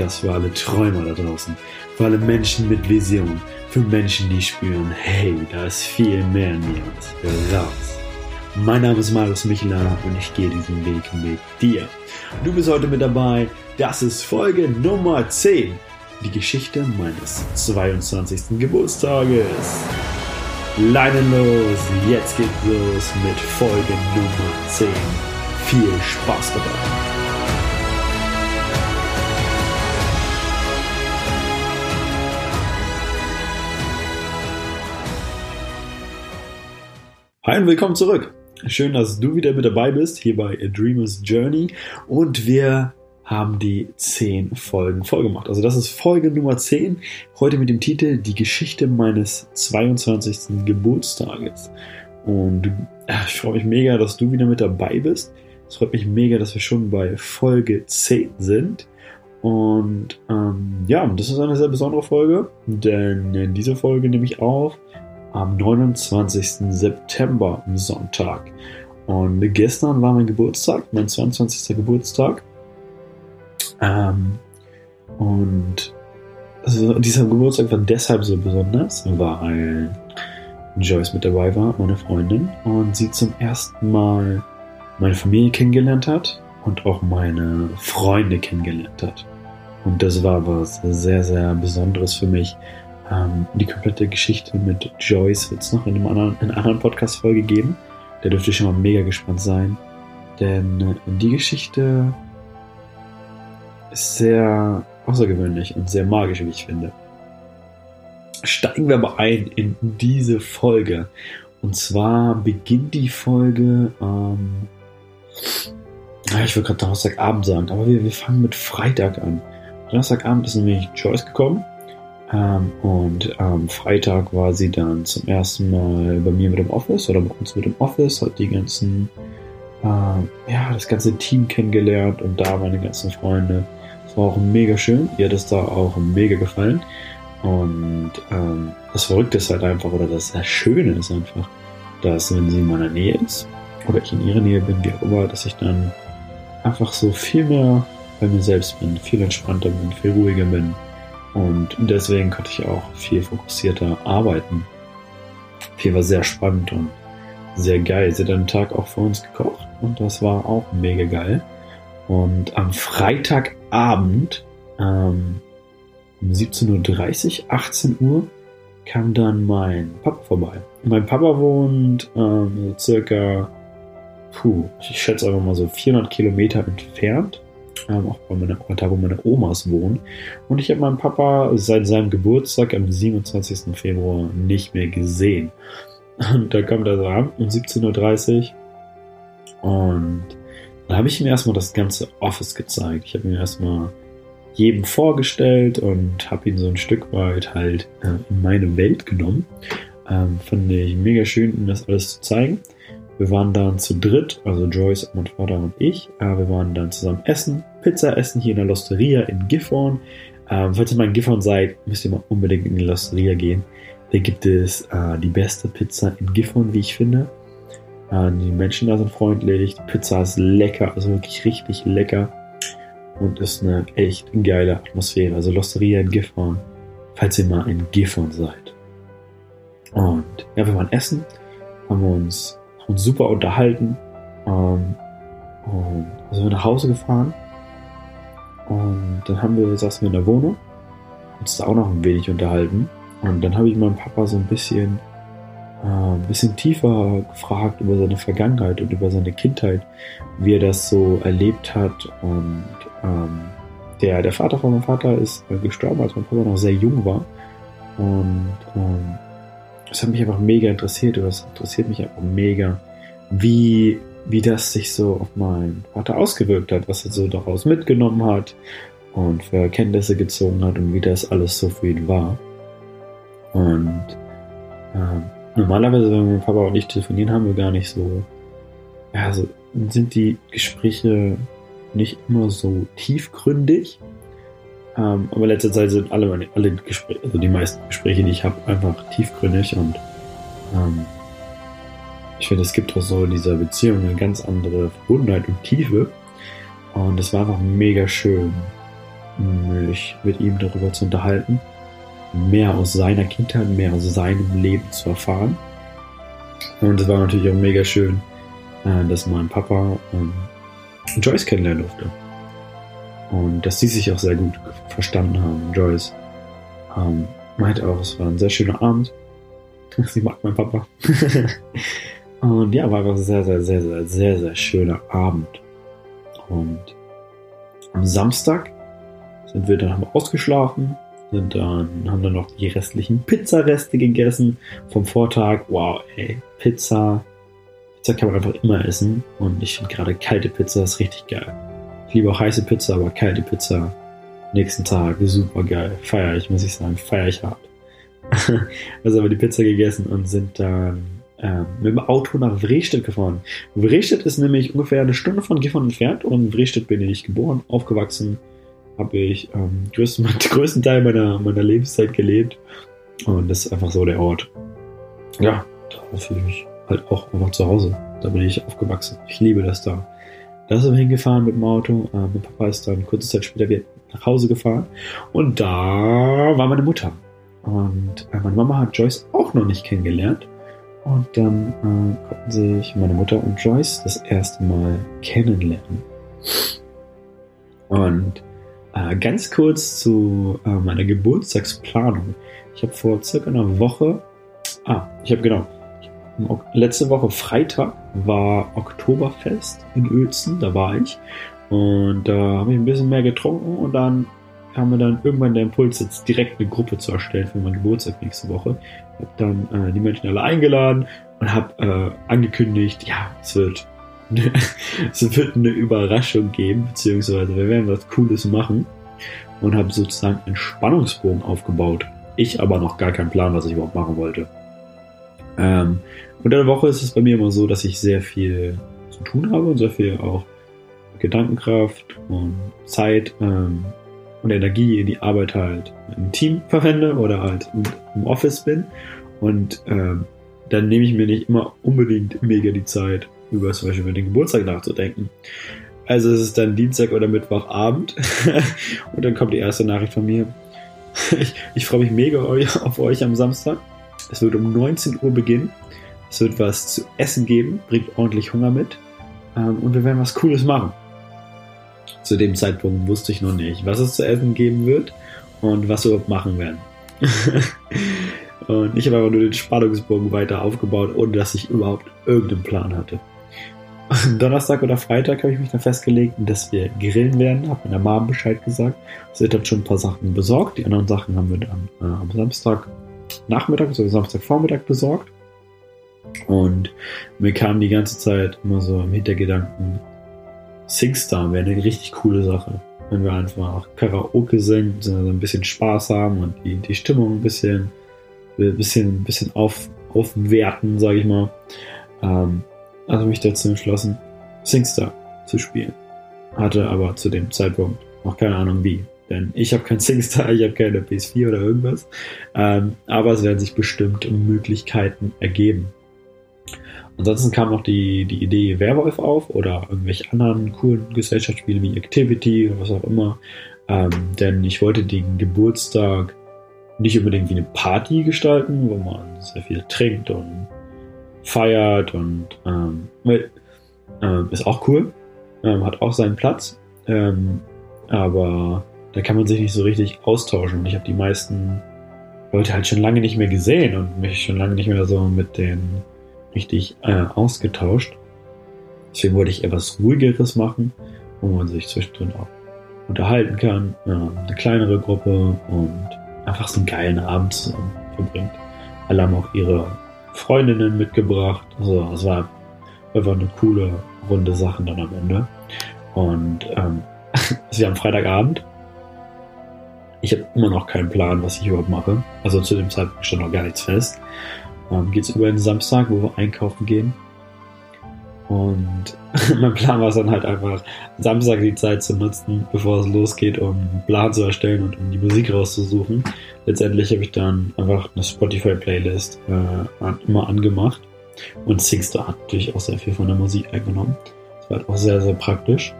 Podcast für alle Träumer da draußen, für alle Menschen mit Vision, für Menschen, die spüren, hey, da ist viel mehr in mir und raus. Mein Name ist Marius Michler und ich gehe diesen Weg mit dir. Du bist heute mit dabei. Das ist Folge Nummer 10. Die Geschichte meines 22. Geburtstages. Leinen los, jetzt geht's los mit Folge Nummer 10. Viel Spaß dabei. Hi und willkommen zurück. Schön, dass du wieder mit dabei bist, hier bei A Dreamer's Journey. Und wir haben die 10 Folgen voll gemacht. Also das ist Folge Nummer 10. Heute mit dem Titel Die Geschichte meines 22. Geburtstages. Und äh, ich freue mich mega, dass du wieder mit dabei bist. Es freut mich mega, dass wir schon bei Folge 10 sind. Und ähm, ja, das ist eine sehr besondere Folge, denn in dieser Folge nehme ich auf am 29. September, Sonntag. Und gestern war mein Geburtstag, mein 22. Geburtstag. Ähm, und also dieser Geburtstag war deshalb so besonders, weil Joyce mit dabei war, meine Freundin, und sie zum ersten Mal meine Familie kennengelernt hat und auch meine Freunde kennengelernt hat. Und das war was sehr, sehr Besonderes für mich, ähm, die komplette Geschichte mit Joyce wird es noch in, einem anderen, in einer anderen Podcast-Folge geben. Da dürft ihr schon mal mega gespannt sein. Denn äh, die Geschichte ist sehr außergewöhnlich und sehr magisch, wie ich finde. Steigen wir aber ein in diese Folge. Und zwar beginnt die Folge, ähm, ich würde gerade Donnerstagabend sagen, aber wir, wir fangen mit Freitag an. Donnerstagabend ist nämlich Joyce gekommen ähm, und am Freitag war sie dann zum ersten Mal bei mir mit dem Office oder bei uns mit dem Office, hat die ganzen, äh, ja, das ganze Team kennengelernt und da meine ganzen Freunde. Es war auch mega schön. Ihr hat es da auch mega gefallen. Und ähm, das Verrückte ist halt einfach, oder das sehr Schöne ist einfach, dass wenn sie in meiner Nähe ist, oder ich in ihrer Nähe bin, wie auch immer, dass ich dann einfach so viel mehr bei mir selbst bin, viel entspannter bin, viel ruhiger bin und deswegen konnte ich auch viel fokussierter arbeiten. Viel war sehr spannend und sehr geil. Sie hat einen Tag auch für uns gekocht und das war auch mega geil. Und am Freitagabend ähm, um 17.30 Uhr, 18 Uhr, kam dann mein Papa vorbei. Mein Papa wohnt ähm, so circa, puh, ich schätze einfach mal so 400 Kilometer entfernt ähm, auch bei meiner, da wo meine Omas wohnen. Und ich habe meinen Papa seit seinem Geburtstag am 27. Februar nicht mehr gesehen. Und da kam der so an um 17.30 Uhr und dann habe ich ihm erstmal das ganze Office gezeigt. Ich habe ihm erstmal jedem vorgestellt und habe ihn so ein Stück weit halt äh, in meine Welt genommen. Ähm, fand ich mega schön, ihm das alles zu zeigen. Wir waren dann zu dritt, also Joyce, mein Vater und ich. Äh, wir waren dann zusammen essen, Pizza essen hier in der Losteria in Gifhorn. Ähm, falls ihr mal in Gifhorn seid, müsst ihr mal unbedingt in die Losteria gehen. Da gibt es äh, die beste Pizza in Gifhorn, wie ich finde. Äh, die Menschen da sind freundlich, die Pizza ist lecker, also wirklich richtig lecker. Und ist eine echt geile Atmosphäre. Also Losteria in Gifhorn, falls ihr mal in Gifhorn seid. Und ja, wir waren essen, haben uns uns super unterhalten. Ähm, und dann sind wir nach Hause gefahren. Und dann haben wir, saßen wir in der Wohnung, uns da auch noch ein wenig unterhalten. Und dann habe ich meinen Papa so ein bisschen, äh, ein bisschen tiefer gefragt über seine Vergangenheit und über seine Kindheit, wie er das so erlebt hat. Und ähm, der, der Vater von meinem Vater ist gestorben, als mein Papa noch sehr jung war. Und ähm, das hat mich einfach mega interessiert oder das interessiert mich einfach mega, wie, wie das sich so auf meinen Vater ausgewirkt hat, was er so daraus mitgenommen hat und für Erkenntnisse gezogen hat und wie das alles so für ihn war. Und äh, normalerweise, wenn mein Papa und ich telefonieren, haben wir gar nicht so, ja, also sind die Gespräche nicht immer so tiefgründig, ähm, aber in letzter Zeit sind alle meine, alle Gespräche, also die meisten Gespräche, die ich habe, einfach tiefgründig und ähm, ich finde, es gibt auch so in dieser Beziehung eine ganz andere Verbundenheit und Tiefe. Und es war einfach mega schön, mich mit ihm darüber zu unterhalten, mehr aus seiner Kindheit, mehr aus seinem Leben zu erfahren. Und es war natürlich auch mega schön, äh, dass mein Papa ähm, Joyce kennenlernen durfte. Und dass sie sich auch sehr gut verstanden haben. Joyce ähm, meinte auch, es war ein sehr schöner Abend. Sie mag mein Papa. und ja, war einfach ein sehr, sehr, sehr, sehr, sehr, sehr schöner Abend. Und am Samstag sind wir dann ausgeschlafen, sind dann, haben dann noch die restlichen Pizzareste gegessen vom Vortag. Wow, ey, Pizza. Pizza kann man einfach immer essen. Und ich finde gerade kalte Pizza ist richtig geil. Ich liebe auch heiße Pizza, aber kalte Pizza nächsten Tag super geil. Feier ich, muss ich sagen, feier ich hart. also haben wir die Pizza gegessen und sind dann ähm, mit dem Auto nach Vrestedt gefahren. Vrestedt ist nämlich ungefähr eine Stunde von Gifhorn entfernt und in Vrestedt bin ich geboren, aufgewachsen, habe ich ähm, größten, den größten Teil meiner, meiner Lebenszeit gelebt und das ist einfach so der Ort. Ja, da fühle ich mich halt auch einfach zu Hause. Da bin ich aufgewachsen. Ich liebe das da. Da sind wir hingefahren mit dem Auto. Äh, mein Papa ist dann kurze Zeit später wieder nach Hause gefahren und da war meine Mutter. Und äh, meine Mama hat Joyce auch noch nicht kennengelernt. Und dann äh, konnten sich meine Mutter und Joyce das erste Mal kennenlernen. Und äh, ganz kurz zu äh, meiner Geburtstagsplanung. Ich habe vor circa einer Woche, ah, ich habe genau, letzte Woche Freitag war Oktoberfest in Uelzen, da war ich. Und da habe ich ein bisschen mehr getrunken und dann kam mir dann irgendwann der Impuls, jetzt direkt eine Gruppe zu erstellen für meinen Geburtstag nächste Woche. Habe dann äh, die Menschen alle eingeladen und habe äh, angekündigt, ja, es wird, eine, es wird eine Überraschung geben, beziehungsweise wir werden was Cooles machen und habe sozusagen einen Spannungsbogen aufgebaut. Ich aber noch gar keinen Plan, was ich überhaupt machen wollte. Ähm, unter der Woche ist es bei mir immer so, dass ich sehr viel zu tun habe und sehr viel auch Gedankenkraft und Zeit ähm, und Energie in die Arbeit halt im Team verwende oder halt im Office bin. Und ähm, dann nehme ich mir nicht immer unbedingt mega die Zeit, über zum Beispiel über den Geburtstag nachzudenken. Also es ist dann Dienstag oder Mittwochabend und dann kommt die erste Nachricht von mir. Ich, ich freue mich mega auf euch am Samstag. Es wird um 19 Uhr beginnen. Es wird was zu essen geben, bringt ordentlich Hunger mit. Ähm, und wir werden was Cooles machen. Zu dem Zeitpunkt wusste ich noch nicht, was es zu essen geben wird und was wir überhaupt machen werden. und ich habe aber nur den Spannungsbogen weiter aufgebaut, ohne dass ich überhaupt irgendeinen Plan hatte. Donnerstag oder Freitag habe ich mich dann festgelegt, dass wir grillen werden. Habe meiner Mom Bescheid gesagt. Sie hat dann schon ein paar Sachen besorgt. Die anderen Sachen haben wir dann äh, am Samstag Nachmittag, also Samstagvormittag besorgt. Und mir kam die ganze Zeit immer so im Hintergedanken, Singstar wäre eine richtig coole Sache. Wenn wir einfach Karaoke singen, also ein bisschen Spaß haben und die, die Stimmung ein bisschen, ein bisschen, ein bisschen auf, aufwerten, sage ich mal. Ähm, also mich dazu entschlossen, Singstar zu spielen. Hatte aber zu dem Zeitpunkt noch keine Ahnung wie. Denn ich habe kein Singstar, ich habe keine PS4 oder irgendwas. Ähm, aber es werden sich bestimmt Möglichkeiten ergeben. Ansonsten kam noch die, die Idee Werwolf auf oder irgendwelche anderen coolen Gesellschaftsspiele wie Activity oder was auch immer. Ähm, denn ich wollte den Geburtstag nicht unbedingt wie eine Party gestalten, wo man sehr viel trinkt und feiert und ähm, äh, ist auch cool, ähm, hat auch seinen Platz, ähm, aber da kann man sich nicht so richtig austauschen und ich habe die meisten Leute halt schon lange nicht mehr gesehen und mich schon lange nicht mehr so mit den richtig äh, ausgetauscht. Deswegen wollte ich etwas ruhigeres machen, wo man sich zwischendrin auch unterhalten kann, äh, eine kleinere Gruppe und einfach so einen geilen Abend zusammen verbringt. Alle haben auch ihre Freundinnen mitgebracht. Also es war einfach eine coole runde Sachen dann am Ende. Und ähm, ja am Freitagabend. Ich habe immer noch keinen Plan, was ich überhaupt mache. Also zu dem Zeitpunkt stand noch gar nichts fest ähm, geht es über den Samstag, wo wir einkaufen gehen. Und mein Plan war es dann halt einfach, Samstag die Zeit zu nutzen, bevor es losgeht, um einen Plan zu erstellen und um die Musik rauszusuchen. Letztendlich habe ich dann einfach eine Spotify-Playlist äh, immer angemacht. Und Singstar hat natürlich auch sehr viel von der Musik eingenommen. Das war halt auch sehr, sehr praktisch.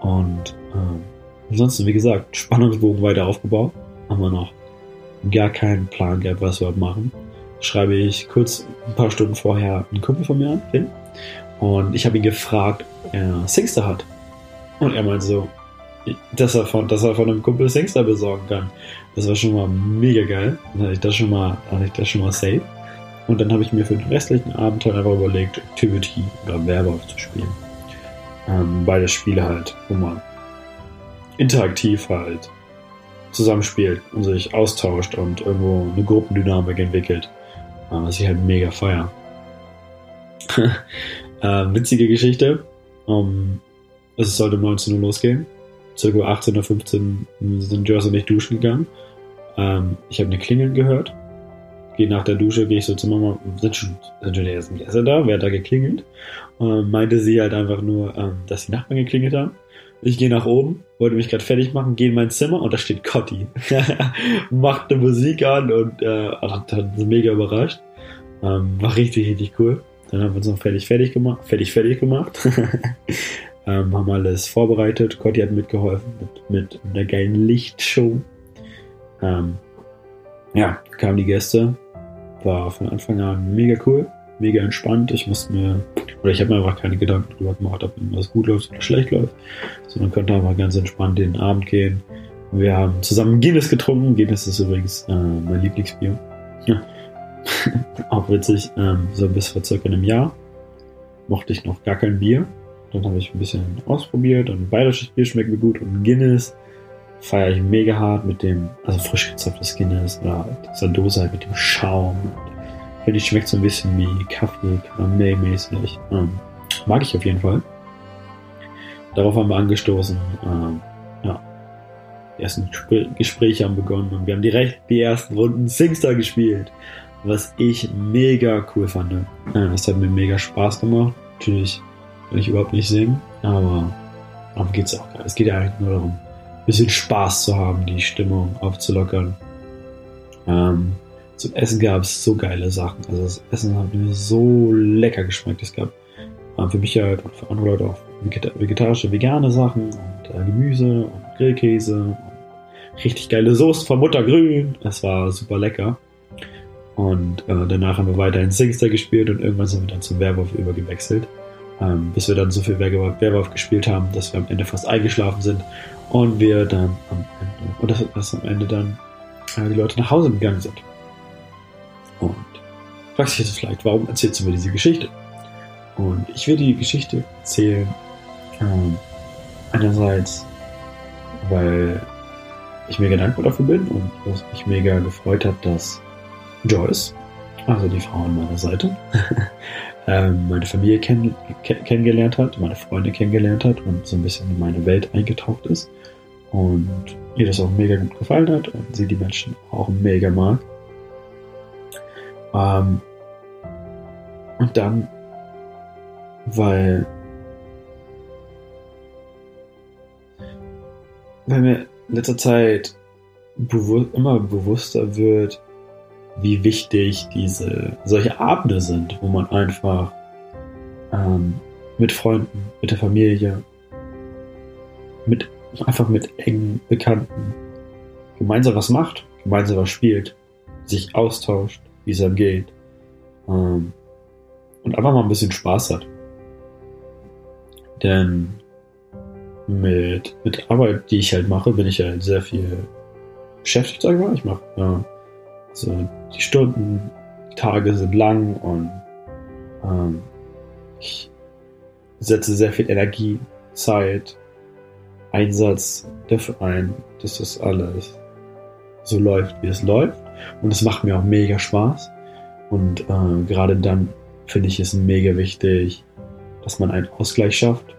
Und ähm, ansonsten, wie gesagt, Spannungsbogen weiter aufgebaut. Haben wir noch gar keinen Plan gehabt, was wir machen. Schreibe ich kurz ein paar Stunden vorher einen Kumpel von mir an, hin. Und ich habe ihn gefragt, ob er Singster hat. Und er meinte so, dass er von, dass er von einem Kumpel Singster besorgen kann. Das war schon mal mega geil. Dann hatte ich das schon mal, hatte ich das schon mal safe. Und dann habe ich mir für den restlichen halt einfach überlegt, Activity oder Werwolf zu spielen. Ähm, beide Spiele halt, wo man interaktiv halt zusammenspielt und sich austauscht und irgendwo eine Gruppendynamik entwickelt. Äh, was ich halt mega feier. äh, witzige Geschichte. Um, es sollte um 19 Uhr losgehen. Circa 18.15 Uhr sind Joss und ich duschen gegangen. Ähm, ich habe eine Klingel gehört. Gehe nach der Dusche, gehe ich so zum Mama, sind schon, sind schon die ersten Gäste da, wer hat da geklingelt? Ähm, meinte sie halt einfach nur, ähm, dass die Nachbarn geklingelt haben. Ich gehe nach oben, wollte mich gerade fertig machen, gehe in mein Zimmer und da steht Cotti. Macht eine Musik an und äh, hat, hat mega überrascht. Ähm, war richtig, richtig cool. Dann haben wir uns noch fertig, fertig gemacht, fertig, fertig gemacht. ähm, haben alles vorbereitet. Cotti hat mitgeholfen mit, mit einer geilen Lichtshow. Ähm, ja, kamen die Gäste. War von Anfang an mega cool, mega entspannt. Ich musste mir, oder ich habe mir einfach keine Gedanken drüber gemacht, ob irgendwas gut läuft oder schlecht läuft, sondern konnte einfach ganz entspannt den Abend gehen. Wir haben zusammen Guinness getrunken. Guinness ist übrigens äh, mein Lieblingsbier. Auch witzig, ähm, so bis vor circa einem Jahr mochte ich noch gar kein Bier. Dann habe ich ein bisschen ausprobiert und bayerisches Bier schmeckt mir gut und Guinness feiere ich mega hart mit dem, also frisch gezapftes Guinness oder dieser Dose halt mit dem Schaum. Finde ich schmeckt so ein bisschen wie Kaffee, Karamellmäßig. Ähm, mag ich auf jeden Fall. Darauf haben wir angestoßen. Ähm, ja. Die ersten Gespräche haben begonnen und wir haben direkt die ersten Runden Singstar gespielt was ich mega cool fand. Es hat mir mega Spaß gemacht. Natürlich kann ich überhaupt nicht singen, aber darum geht es auch gar Es geht ja eigentlich nur darum, ein bisschen Spaß zu haben, die Stimmung aufzulockern. Ähm, zum Essen gab es so geile Sachen. Also das Essen hat mir so lecker geschmeckt. Es gab für mich halt und für andere Leute auch vegetarische, vegane Sachen und äh, Gemüse und Grillkäse und richtig geile Soße von Muttergrün. Das war super lecker. Und äh, danach haben wir weiterhin Singster gespielt und irgendwann sind wir dann zum Werwolf übergewechselt. Ähm, bis wir dann so viel Werwolf, Werwolf gespielt haben, dass wir am Ende fast eingeschlafen sind und wir dann am Ende, und dass, dass am Ende dann äh, die Leute nach Hause gegangen sind. Und fragst dich jetzt vielleicht, warum erzählst du mir diese Geschichte? Und ich will die Geschichte erzählen, ähm, einerseits, weil ich mega dankbar dafür bin und was mich mega gefreut hat, dass Joyce, also die Frau an meiner Seite, ähm, meine Familie kenn kennengelernt hat, meine Freunde kennengelernt hat und so ein bisschen in meine Welt eingetaucht ist. Und ihr das auch mega gut gefallen hat und sie die Menschen auch mega mag. Ähm, und dann, weil, weil mir in letzter Zeit bewu immer bewusster wird, wie wichtig diese solche Abende sind, wo man einfach ähm, mit Freunden, mit der Familie, mit einfach mit engen Bekannten gemeinsam was macht, gemeinsam was spielt, sich austauscht, wie es einem geht ähm, und einfach mal ein bisschen Spaß hat. Denn mit, mit Arbeit, die ich halt mache, bin ich halt sehr viel beschäftigt, sag ich mal. Ich mache ja, so, die Stunden, Tage sind lang und ähm, ich setze sehr viel Energie, Zeit, Einsatz dafür ein, dass das alles so läuft, wie es läuft. Und es macht mir auch mega Spaß. Und äh, gerade dann finde ich es mega wichtig, dass man einen Ausgleich schafft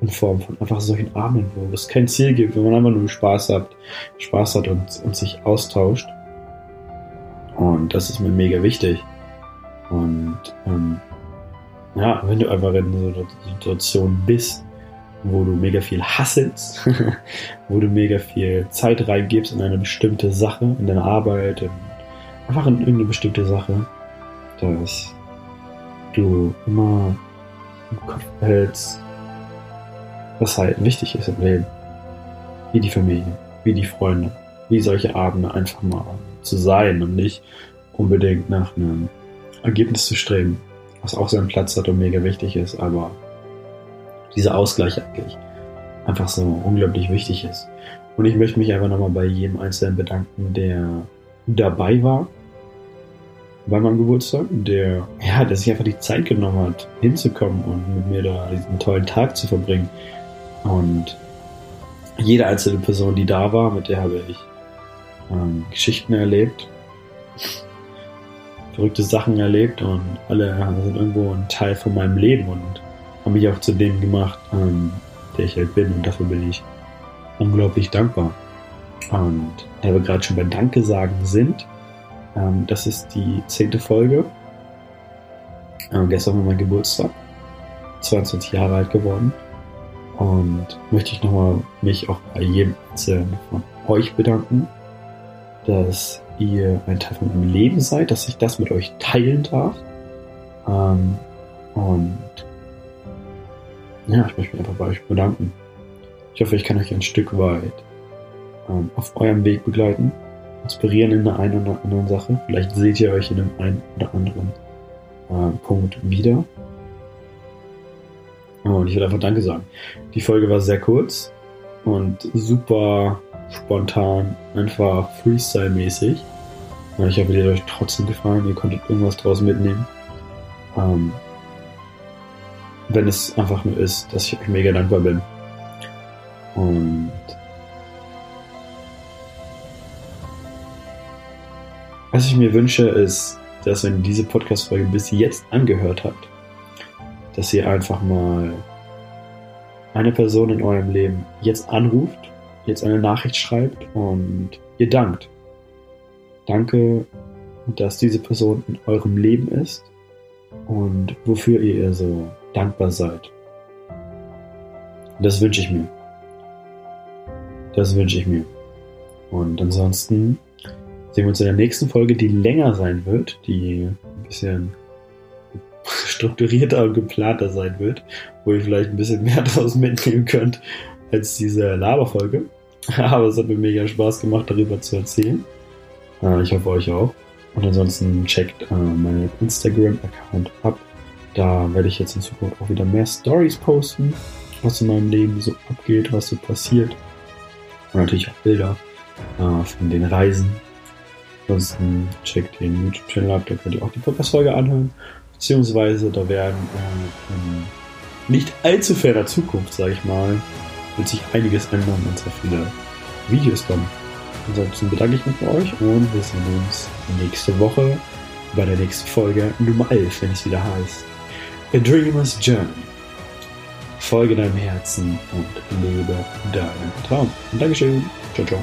in Form von einfach solchen Abenden, wo es kein Ziel gibt, wo man einfach nur Spaß hat, Spaß hat und, und sich austauscht. Und das ist mir mega wichtig. Und ähm, ja, wenn du einfach in so einer Situation bist, wo du mega viel hasselst, wo du mega viel Zeit reingibst in eine bestimmte Sache, in deine Arbeit, in, einfach in irgendeine bestimmte Sache, dass du immer im Kopf behältst, was halt wichtig ist im Leben. wie die Familie, wie die Freunde, wie solche Abende einfach mal zu sein und nicht unbedingt nach einem Ergebnis zu streben, was auch seinen Platz hat und mega wichtig ist, aber dieser Ausgleich eigentlich einfach so unglaublich wichtig ist. Und ich möchte mich einfach nochmal bei jedem Einzelnen bedanken, der dabei war bei meinem Geburtstag, der, ja, der sich einfach die Zeit genommen hat, hinzukommen und mit mir da diesen tollen Tag zu verbringen. Und jede einzelne Person, die da war, mit der habe ich ähm, Geschichten erlebt, verrückte Sachen erlebt und alle sind irgendwo ein Teil von meinem Leben und haben mich auch zu dem gemacht, ähm, der ich halt bin und dafür bin ich unglaublich dankbar. Und da wir gerade schon bei Danke sagen sind, ähm, das ist die zehnte Folge. Ähm, gestern war mein Geburtstag, 22 Jahre alt geworden. Und möchte ich nochmal mich auch bei jedem Einzelnen von euch bedanken, dass ihr ein Teil von meinem Leben seid, dass ich das mit euch teilen darf. Ähm, und ja, ich möchte mich einfach bei euch bedanken. Ich hoffe, ich kann euch ein Stück weit ähm, auf eurem Weg begleiten, inspirieren in der einen oder anderen Sache. Vielleicht seht ihr euch in dem einen oder anderen äh, Punkt wieder. Und ich will einfach Danke sagen. Die Folge war sehr kurz und super spontan, einfach Freestyle-mäßig. Und ich hoffe, die hat euch trotzdem gefallen. Ihr konntet irgendwas draus mitnehmen. Ähm, wenn es einfach nur ist, dass ich euch mega dankbar bin. Und was ich mir wünsche, ist, dass wenn ihr diese Podcast-Folge bis jetzt angehört habt, dass ihr einfach mal eine Person in eurem Leben jetzt anruft, jetzt eine Nachricht schreibt und ihr dankt. Danke, dass diese Person in eurem Leben ist und wofür ihr ihr so dankbar seid. Das wünsche ich mir. Das wünsche ich mir. Und ansonsten sehen wir uns in der nächsten Folge, die länger sein wird, die ein bisschen strukturierter und geplanter sein wird, wo ihr vielleicht ein bisschen mehr draus mitnehmen könnt als diese Laberfolge. Aber es hat mir mega Spaß gemacht, darüber zu erzählen. Äh, ich hoffe euch auch. Und ansonsten checkt äh, meinen Instagram-Account ab. Da werde ich jetzt in Zukunft auch wieder mehr Stories posten, was in meinem Leben so abgeht, was so passiert. Und natürlich auch Bilder äh, von den Reisen. Ansonsten checkt den YouTube-Channel ab, da könnt ihr auch die Podcast-Folge anhören. Beziehungsweise da werden äh, in nicht allzu ferner Zukunft, sage ich mal, wird sich einiges ändern und sehr viele Videos kommen. Ansonsten bedanke ich mich bei euch und wir sehen uns nächste Woche bei der nächsten Folge Nummer 11, wenn es wieder heißt A Dreamer's Journey. Folge deinem Herzen und lebe deinen Traum. Dankeschön. Ciao, ciao.